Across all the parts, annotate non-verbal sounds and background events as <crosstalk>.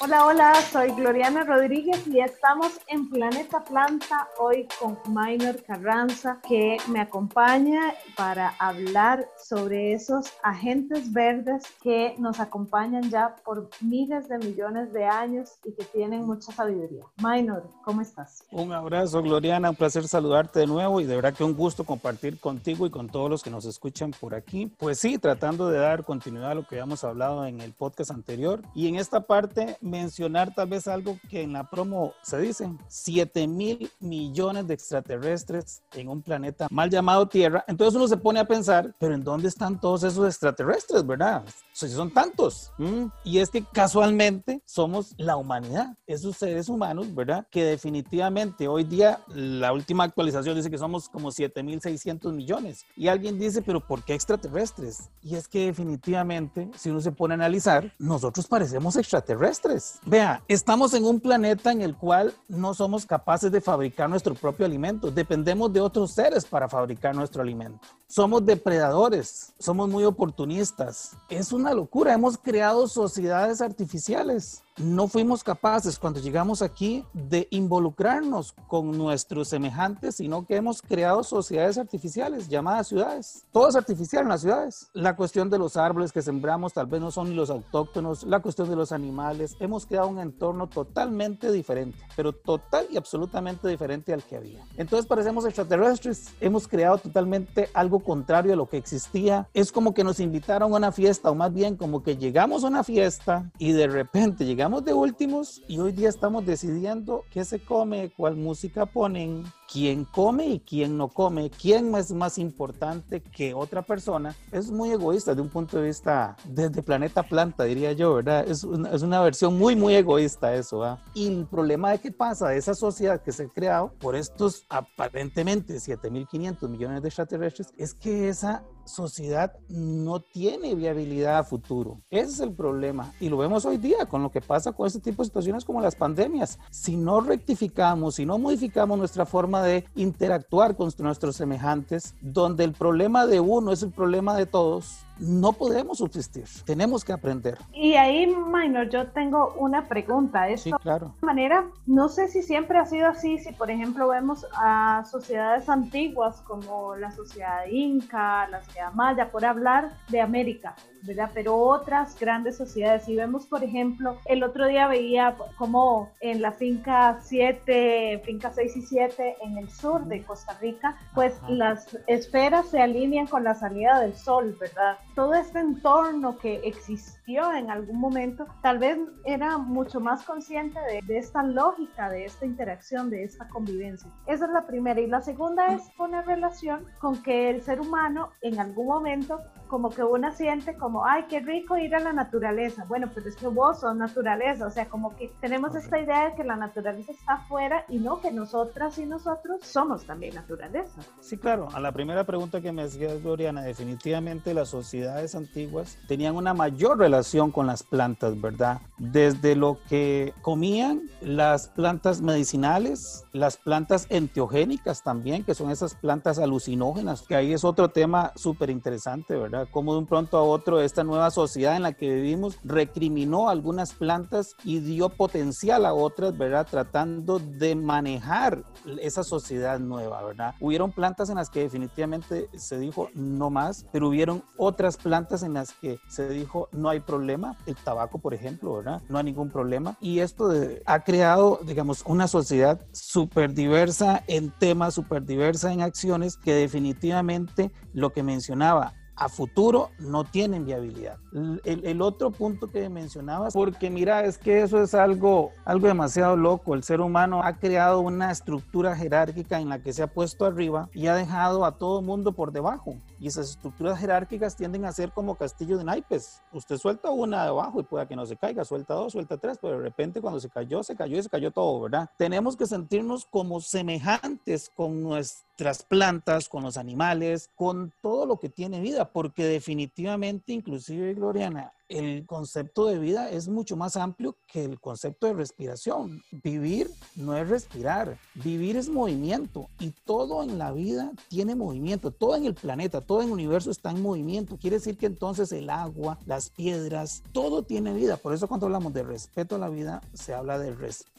Hola, hola, soy Gloriana Rodríguez y estamos en Planeta Planta hoy con Minor Carranza que me acompaña para hablar sobre esos agentes verdes que nos acompañan ya por miles de millones de años y que tienen mucha sabiduría. Minor, ¿cómo estás? Un abrazo, Gloriana, un placer saludarte de nuevo y de verdad que un gusto compartir contigo y con todos los que nos escuchan por aquí. Pues sí, tratando de dar continuidad a lo que habíamos hablado en el podcast anterior y en esta parte mencionar tal vez algo que en la promo se dice, 7 mil millones de extraterrestres en un planeta mal llamado Tierra. Entonces uno se pone a pensar, pero ¿en dónde están todos esos extraterrestres, verdad? Si son tantos. Y es que casualmente somos la humanidad, esos seres humanos, ¿verdad? Que definitivamente hoy día la última actualización dice que somos como 7.600 millones. Y alguien dice, pero ¿por qué extraterrestres? Y es que definitivamente, si uno se pone a analizar, nosotros parecemos extraterrestres. Vea, estamos en un planeta en el cual no somos capaces de fabricar nuestro propio alimento. Dependemos de otros seres para fabricar nuestro alimento. Somos depredadores, somos muy oportunistas. Es una locura. Hemos creado sociedades artificiales no fuimos capaces cuando llegamos aquí de involucrarnos con nuestros semejantes, sino que hemos creado sociedades artificiales llamadas ciudades. Todo es artificial en las ciudades. La cuestión de los árboles que sembramos tal vez no son ni los autóctonos, la cuestión de los animales. Hemos creado un entorno totalmente diferente, pero total y absolutamente diferente al que había. Entonces parecemos extraterrestres. Hemos creado totalmente algo contrario a lo que existía. Es como que nos invitaron a una fiesta, o más bien como que llegamos a una fiesta y de repente llegamos de últimos y hoy día estamos decidiendo qué se come, cuál música ponen, quién come y quién no come, quién es más importante que otra persona, es muy egoísta de un punto de vista desde planeta planta, diría yo, ¿verdad? Es una, versión muy, muy egoísta eso. Y el problema de qué pasa de esa sociedad que se ha creado por estos aparentemente 7.500 millones de extraterrestres es que esa sociedad no tiene viabilidad a futuro. Ese es el problema. Y lo vemos hoy día con lo que pasa con este tipo de situaciones como las pandemias. Si no rectificamos, si no modificamos nuestra forma de interactuar con nuestros semejantes, donde el problema de uno es el problema de todos, no podemos subsistir. Tenemos que aprender. Y ahí, Minor, yo tengo una pregunta. Esto, sí, claro. De manera, no sé si siempre ha sido así, si por ejemplo vemos a sociedades antiguas como la sociedad inca, la sociedad maya, por hablar de América, ¿verdad? Pero otras grandes sociedades. Si vemos, por ejemplo, el otro día veía como en la finca 7, finca 6 y 7 en el sur de Costa Rica, pues las esferas se alinean con la salida del sol, ¿verdad? todo este entorno que existió en algún momento, tal vez era mucho más consciente de, de, esta lógica, de esta interacción, de esta convivencia. Esa es la primera. Y la segunda es poner relación con que el ser humano en algún momento como que uno siente como, ay, qué rico ir a la naturaleza. Bueno, pero es que vos sos naturaleza, o sea, como que tenemos esta idea de que la naturaleza está afuera y no que nosotras y nosotros somos también naturaleza. Sí, claro, a la primera pregunta que me hacías, Gloriana, definitivamente las sociedades antiguas tenían una mayor relación con las plantas, ¿verdad? Desde lo que comían, las plantas medicinales, las plantas enteogénicas también, que son esas plantas alucinógenas, que ahí es otro tema súper interesante, ¿verdad? Como de un pronto a otro esta nueva sociedad en la que vivimos recriminó algunas plantas y dio potencial a otras, ¿verdad? Tratando de manejar esa sociedad nueva, ¿verdad? Hubieron plantas en las que definitivamente se dijo no más, pero hubieron otras plantas en las que se dijo no hay problema, el tabaco, por ejemplo, ¿verdad? No hay ningún problema. Y esto ha creado, digamos, una sociedad súper diversa en temas, súper diversa en acciones, que definitivamente lo que mencionaba, a futuro no tienen viabilidad. El, otro punto que mencionabas, porque mira, es que eso es algo, algo demasiado loco. El ser humano ha creado una estructura jerárquica en la que se ha puesto arriba y ha dejado a todo mundo por debajo. Y esas estructuras jerárquicas tienden a ser como castillo de naipes. Usted suelta una de abajo y pueda que no se caiga, suelta dos, suelta tres, pero de repente cuando se cayó, se cayó y se cayó todo, ¿verdad? Tenemos que sentirnos como semejantes con nuestras plantas, con los animales, con todo lo que tiene vida, porque definitivamente, inclusive Gloriana, el concepto de vida es mucho más amplio que el concepto de respiración. Vivir no es respirar, vivir es movimiento y todo en la vida tiene movimiento, todo en el planeta, todo en el universo está en movimiento. Quiere decir que entonces el agua, las piedras, todo tiene vida. Por eso cuando hablamos de respeto a la vida, se habla de respeto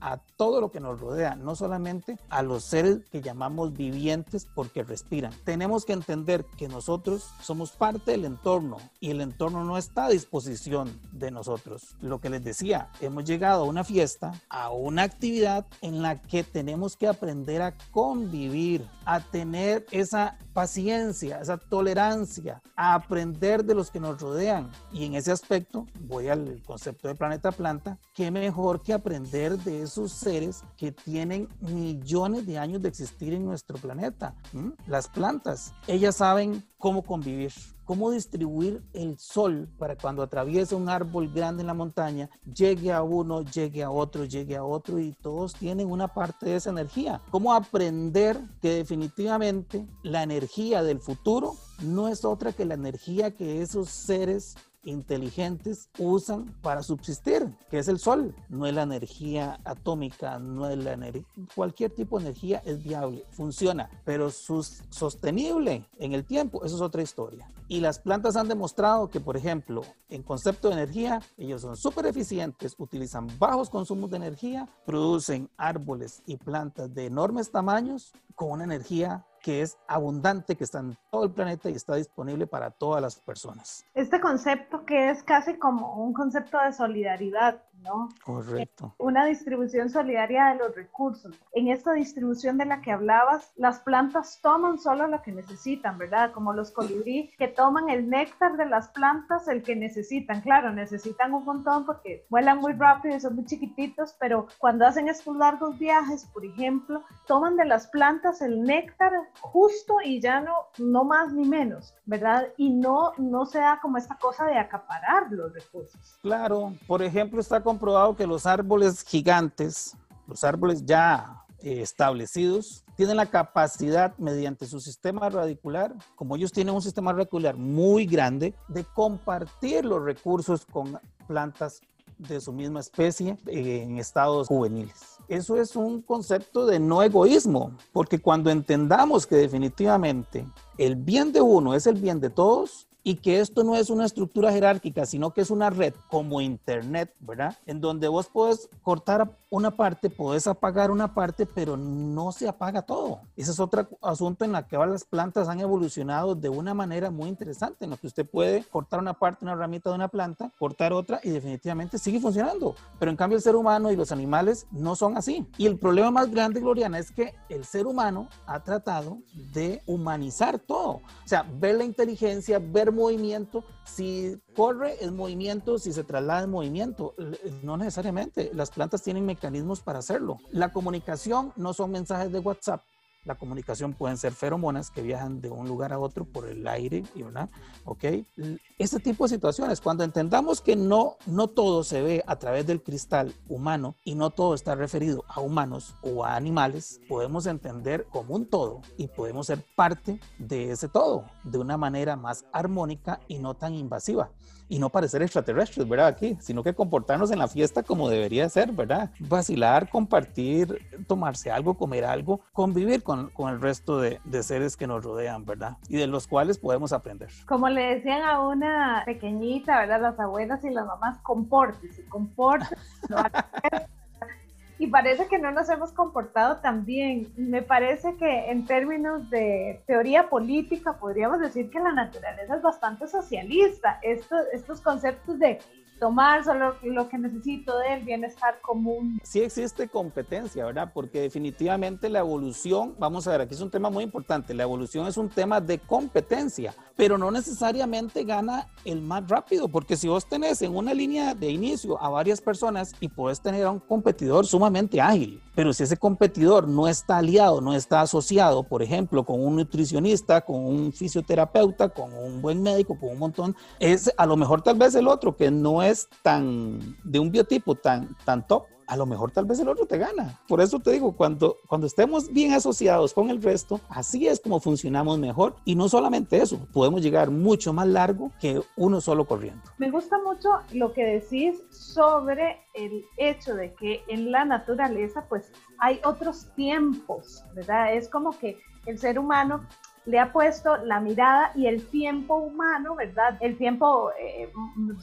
a todo lo que nos rodea, no solamente a los seres que llamamos vivientes porque respiran. Tenemos que entender que nosotros somos parte del entorno y el entorno no está a disposición de nosotros. Lo que les decía, hemos llegado a una fiesta, a una actividad en la que tenemos que aprender a convivir, a tener esa paciencia, esa tolerancia, a aprender de los que nos rodean. Y en ese aspecto, voy al concepto de planeta planta, qué mejor que aprender de esos seres que tienen millones de años de existir en nuestro planeta. Las plantas, ellas saben cómo convivir, cómo distribuir el sol para cuando atraviesa un árbol grande en la montaña, llegue a uno, llegue a otro, llegue a otro y todos tienen una parte de esa energía. Cómo aprender que definitivamente la energía del futuro no es otra que la energía que esos seres inteligentes usan para subsistir, que es el sol. No es la energía atómica, no es la energía, cualquier tipo de energía es viable, funciona, pero sus, sostenible en el tiempo, eso es otra historia. Y las plantas han demostrado que, por ejemplo, en concepto de energía, ellos son súper eficientes, utilizan bajos consumos de energía, producen árboles y plantas de enormes tamaños con una energía que es abundante, que está en todo el planeta y está disponible para todas las personas. Este concepto que es casi como un concepto de solidaridad, ¿no? Correcto. Una distribución solidaria de los recursos. En esta distribución de la que hablabas, las plantas toman solo lo que necesitan, ¿verdad? Como los colibrí que toman el néctar de las plantas, el que necesitan. Claro, necesitan un montón porque vuelan muy rápido y son muy chiquititos, pero cuando hacen estos largos viajes, por ejemplo, toman de las plantas el néctar justo y ya no, no más ni menos, ¿verdad? Y no, no se da como esta cosa de acaparar los recursos. Claro, por ejemplo, está comprobado que los árboles gigantes, los árboles ya eh, establecidos, tienen la capacidad mediante su sistema radicular, como ellos tienen un sistema radicular muy grande, de compartir los recursos con plantas de su misma especie eh, en estados juveniles. Eso es un concepto de no egoísmo, porque cuando entendamos que definitivamente el bien de uno es el bien de todos, y que esto no es una estructura jerárquica, sino que es una red como Internet, ¿verdad? En donde vos puedes cortar una parte, puedes apagar una parte, pero no se apaga todo. Ese es otro asunto en la que las plantas han evolucionado de una manera muy interesante, en la que usted puede cortar una parte, una ramita de una planta, cortar otra y definitivamente sigue funcionando. Pero en cambio el ser humano y los animales no son así. Y el problema más grande, Gloriana, es que el ser humano ha tratado de humanizar todo. O sea, ver la inteligencia, ver movimiento, si corre es movimiento, si se traslada es movimiento. No necesariamente, las plantas tienen mecanismos para hacerlo. La comunicación no son mensajes de WhatsApp, la comunicación pueden ser feromonas que viajan de un lugar a otro por el aire, ¿verdad? ¿Ok? Este tipo de situaciones, cuando entendamos que no, no todo se ve a través del cristal humano y no todo está referido a humanos o a animales, podemos entender como un todo y podemos ser parte de ese todo de una manera más armónica y no tan invasiva y no parecer extraterrestres, ¿verdad? Aquí, sino que comportarnos en la fiesta como debería ser, ¿verdad? Vacilar, compartir, tomarse algo, comer algo, convivir con, con el resto de, de, seres que nos rodean, ¿verdad? Y de los cuales podemos aprender. Como le decían a una pequeñita, ¿verdad? Las abuelas y las mamás, compórtese, compórtese. No <laughs> y parece que no nos hemos comportado tan bien. Me parece que en términos de teoría política podríamos decir que la naturaleza es bastante socialista. Estos, estos conceptos de tomar solo lo que necesito del bienestar común. Sí existe competencia, ¿verdad? Porque definitivamente la evolución, vamos a ver, aquí es un tema muy importante, la evolución es un tema de competencia, pero no necesariamente gana el más rápido, porque si vos tenés en una línea de inicio a varias personas y puedes tener a un competidor sumamente ágil, pero si ese competidor no está aliado, no está asociado, por ejemplo, con un nutricionista, con un fisioterapeuta, con un buen médico, con un montón, es a lo mejor tal vez el otro que no es tan de un biotipo tan, tan top, a lo mejor tal vez el otro te gana. Por eso te digo, cuando, cuando estemos bien asociados con el resto, así es como funcionamos mejor. Y no solamente eso, podemos llegar mucho más largo que uno solo corriendo. Me gusta mucho lo que decís sobre el hecho de que en la naturaleza pues hay otros tiempos, ¿verdad? Es como que el ser humano le ha puesto la mirada y el tiempo humano, ¿verdad? El tiempo eh,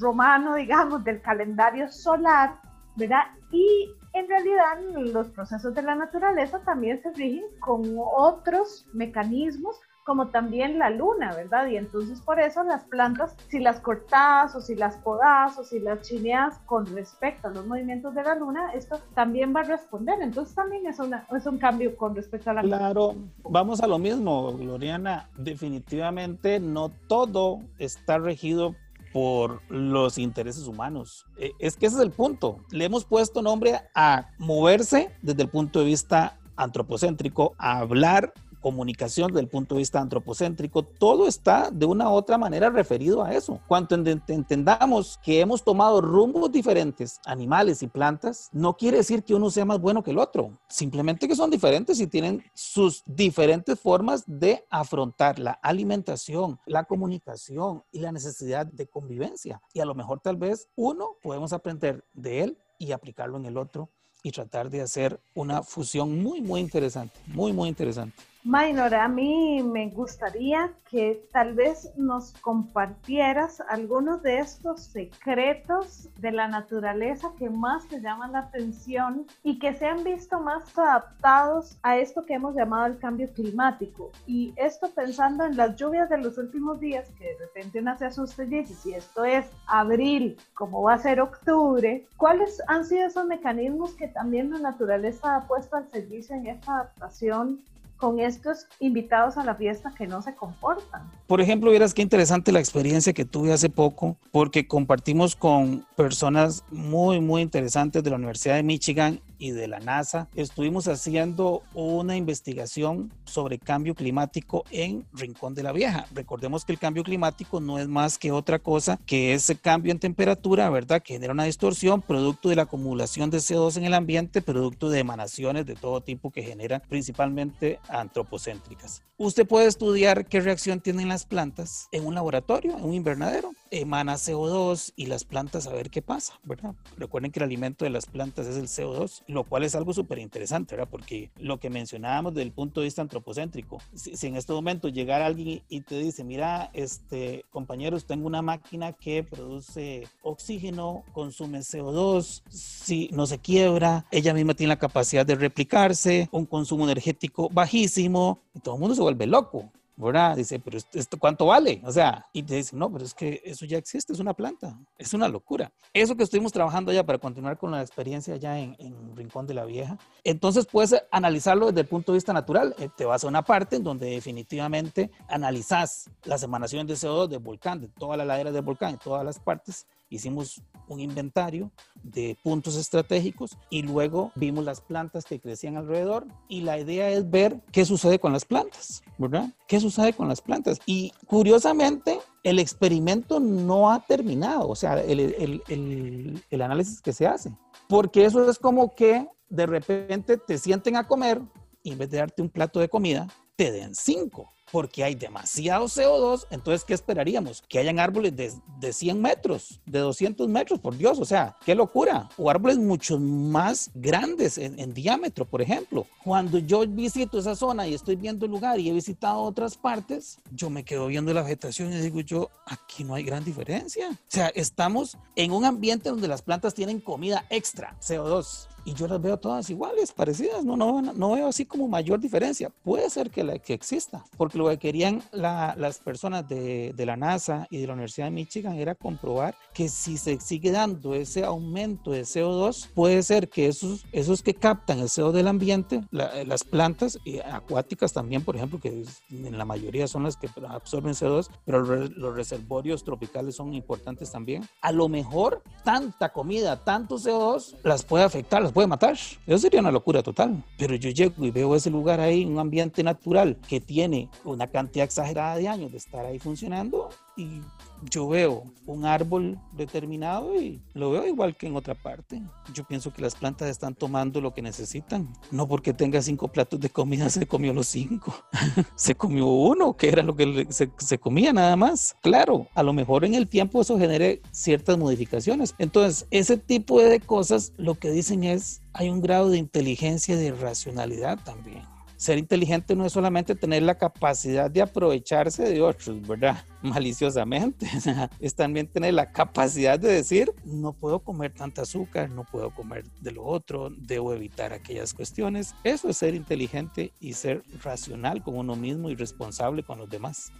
romano, digamos, del calendario solar, ¿verdad? Y en realidad los procesos de la naturaleza también se rigen con otros mecanismos como también la luna, ¿verdad? Y entonces por eso las plantas, si las cortas o si las podas o si las chineas con respecto a los movimientos de la luna, esto también va a responder. Entonces también es, una, es un cambio con respecto a la Claro, vamos a lo mismo, Gloriana. Definitivamente no todo está regido por los intereses humanos. Eh, es que ese es el punto. Le hemos puesto nombre a moverse desde el punto de vista antropocéntrico, a hablar comunicación desde el punto de vista antropocéntrico, todo está de una u otra manera referido a eso. Cuando entendamos que hemos tomado rumbos diferentes, animales y plantas, no quiere decir que uno sea más bueno que el otro, simplemente que son diferentes y tienen sus diferentes formas de afrontar la alimentación, la comunicación y la necesidad de convivencia. Y a lo mejor tal vez uno podemos aprender de él y aplicarlo en el otro y tratar de hacer una fusión muy, muy interesante, muy, muy interesante. Maynor, a mí me gustaría que tal vez nos compartieras algunos de estos secretos de la naturaleza que más te llaman la atención y que se han visto más adaptados a esto que hemos llamado el cambio climático. Y esto pensando en las lluvias de los últimos días, que de repente una se asusta y dice, si esto es abril, como va a ser octubre, ¿cuáles han sido esos mecanismos que también la naturaleza ha puesto al servicio en esta adaptación con estos invitados a la fiesta que no se comportan. Por ejemplo, vieras qué interesante la experiencia que tuve hace poco, porque compartimos con personas muy, muy interesantes de la Universidad de Michigan y de la NASA, estuvimos haciendo una investigación sobre cambio climático en Rincón de la Vieja. Recordemos que el cambio climático no es más que otra cosa que ese cambio en temperatura, ¿verdad? Que genera una distorsión producto de la acumulación de CO2 en el ambiente, producto de emanaciones de todo tipo que generan principalmente antropocéntricas. Usted puede estudiar qué reacción tienen las plantas en un laboratorio, en un invernadero. Emana CO2 y las plantas a ver qué pasa, ¿verdad? Recuerden que el alimento de las plantas es el CO2 lo cual es algo súper interesante, ¿verdad? Porque lo que mencionábamos desde el punto de vista antropocéntrico, si, en este momento llegara alguien y te dice, mira, este, compañeros, tengo una máquina que produce oxígeno, consume CO2, si no se quiebra, ella misma tiene la capacidad de replicarse, un consumo energético bajísimo, y todo el mundo se vuelve loco. ¿Verdad? Dice, pero esto cuánto vale? O sea, y te dice, no, pero es que eso ya existe, es una planta, es una locura. Eso que estuvimos trabajando allá para continuar con la experiencia allá en, en Rincón de la Vieja, entonces puedes analizarlo desde el punto de vista natural. Eh, te vas a una parte en donde definitivamente analizas las emanaciones de CO2 del volcán, de toda la ladera del volcán, en todas las partes, hicimos un inventario de puntos estratégicos y luego vimos las plantas que crecían alrededor y la idea es ver qué sucede con las plantas, ¿verdad? ¿Qué sucede con las plantas? Y curiosamente, el experimento no ha terminado, o sea, el, el, análisis que se hace, porque eso es como que de repente te sienten a comer y en vez de darte un plato de comida, te den cinco porque hay demasiado CO2, entonces, ¿qué esperaríamos? Que hayan árboles de, de 100 metros, de 200 metros, por Dios, o sea, qué locura. O árboles mucho más grandes en, en, diámetro, por ejemplo. Cuando yo visito esa zona y estoy viendo el lugar y he visitado otras partes, yo me quedo viendo la vegetación y digo yo, aquí no hay gran diferencia. O sea, estamos en un ambiente donde las plantas tienen comida extra, CO2 y yo las veo todas iguales, parecidas, no, no, no veo así como mayor diferencia. Puede ser que, la, que exista, porque lo que querían la, las personas de, de, la NASA y de la Universidad de Michigan era comprobar que si se sigue dando ese aumento de CO2, puede ser que esos, esos que captan el CO2 del ambiente, la, las plantas y acuáticas también, por ejemplo, que en la mayoría son las que absorben CO2, pero los reservorios tropicales son importantes también. A lo mejor tanta comida, tanto CO2, las puede afectar, puede matar. Eso sería una locura total. Pero yo llego y veo ese lugar ahí, un ambiente natural que tiene una cantidad exagerada de años de estar ahí funcionando y yo veo un árbol determinado y lo veo igual que en otra parte. Yo pienso que las plantas están tomando lo que necesitan. No porque tenga cinco platos de comida <laughs> se comió los cinco. <laughs> se comió uno, que era lo que se, se, comía nada más. Claro, a lo mejor en el tiempo eso genere ciertas modificaciones. Entonces, ese tipo de cosas lo que dicen es, hay un grado de inteligencia y de racionalidad también ser inteligente no es solamente tener la capacidad de aprovecharse de otros, ¿verdad? <laughs> Maliciosamente. es también tener la capacidad de decir, no puedo comer tanta azúcar, no puedo comer de lo otro, debo evitar aquellas cuestiones. Eso es ser inteligente y ser racional con uno mismo y responsable con los demás.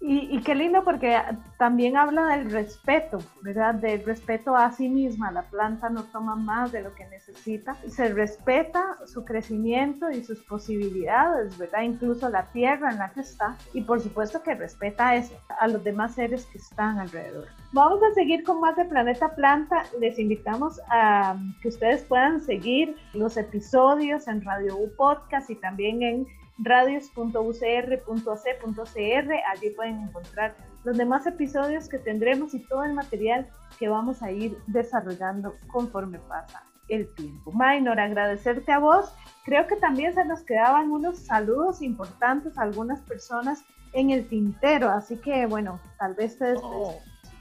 y, y, qué lindo porque también habla del respeto, ¿verdad? Del respeto a sí misma. La planta no toma más de lo que necesita. Se respeta su crecimiento y sus posibilidades ¿verdad? Incluso la tierra en la que está y por supuesto que respeta eso, a los demás seres que están alrededor. Vamos a seguir con más de Planeta Planta. Les invitamos a que ustedes puedan seguir los episodios en Radio U Podcast y también en radios.ucr.ac.cr. Allí pueden encontrar los demás episodios que tendremos y todo el material que vamos a ir desarrollando conforme pasa el tiempo. Minor, agradecerte a vos Creo que también se nos quedaban unos saludos importantes a algunas personas en el tintero, así que bueno, tal vez te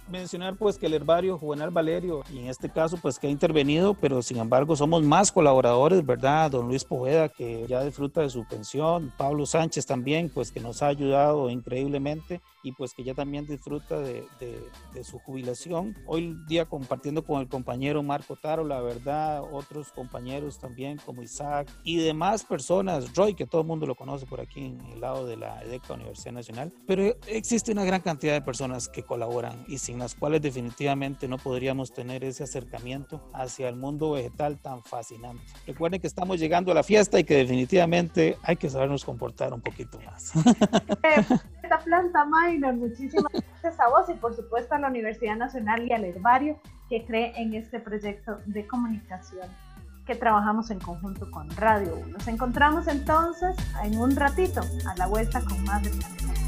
mencionar pues que el herbario Juvenal Valerio, y en este caso pues que ha intervenido, pero sin embargo somos más colaboradores, ¿verdad? Don Luis Poveda que ya disfruta de su pensión, Pablo Sánchez también pues que nos ha ayudado increíblemente y pues que ya también disfruta de, de, su jubilación. Hoy día compartiendo con el compañero Marco Taro, la verdad, otros compañeros también como Isaac y demás personas, Roy, que todo el mundo lo conoce por aquí en el lado de la EDECA Universidad Nacional, pero existe una gran cantidad de personas que colaboran y sin las cuales definitivamente no podríamos tener ese acercamiento hacia el mundo vegetal tan fascinante. Recuerden que estamos llegando a la fiesta y que definitivamente hay que sabernos comportar un poquito más. Esta planta minor, muchísimas gracias a vos y por supuesto a la Universidad Nacional y al Herbario que cree en este proyecto de comunicación que trabajamos en conjunto con Radio 1. Nos encontramos entonces en un ratito a la vuelta con más de Planeta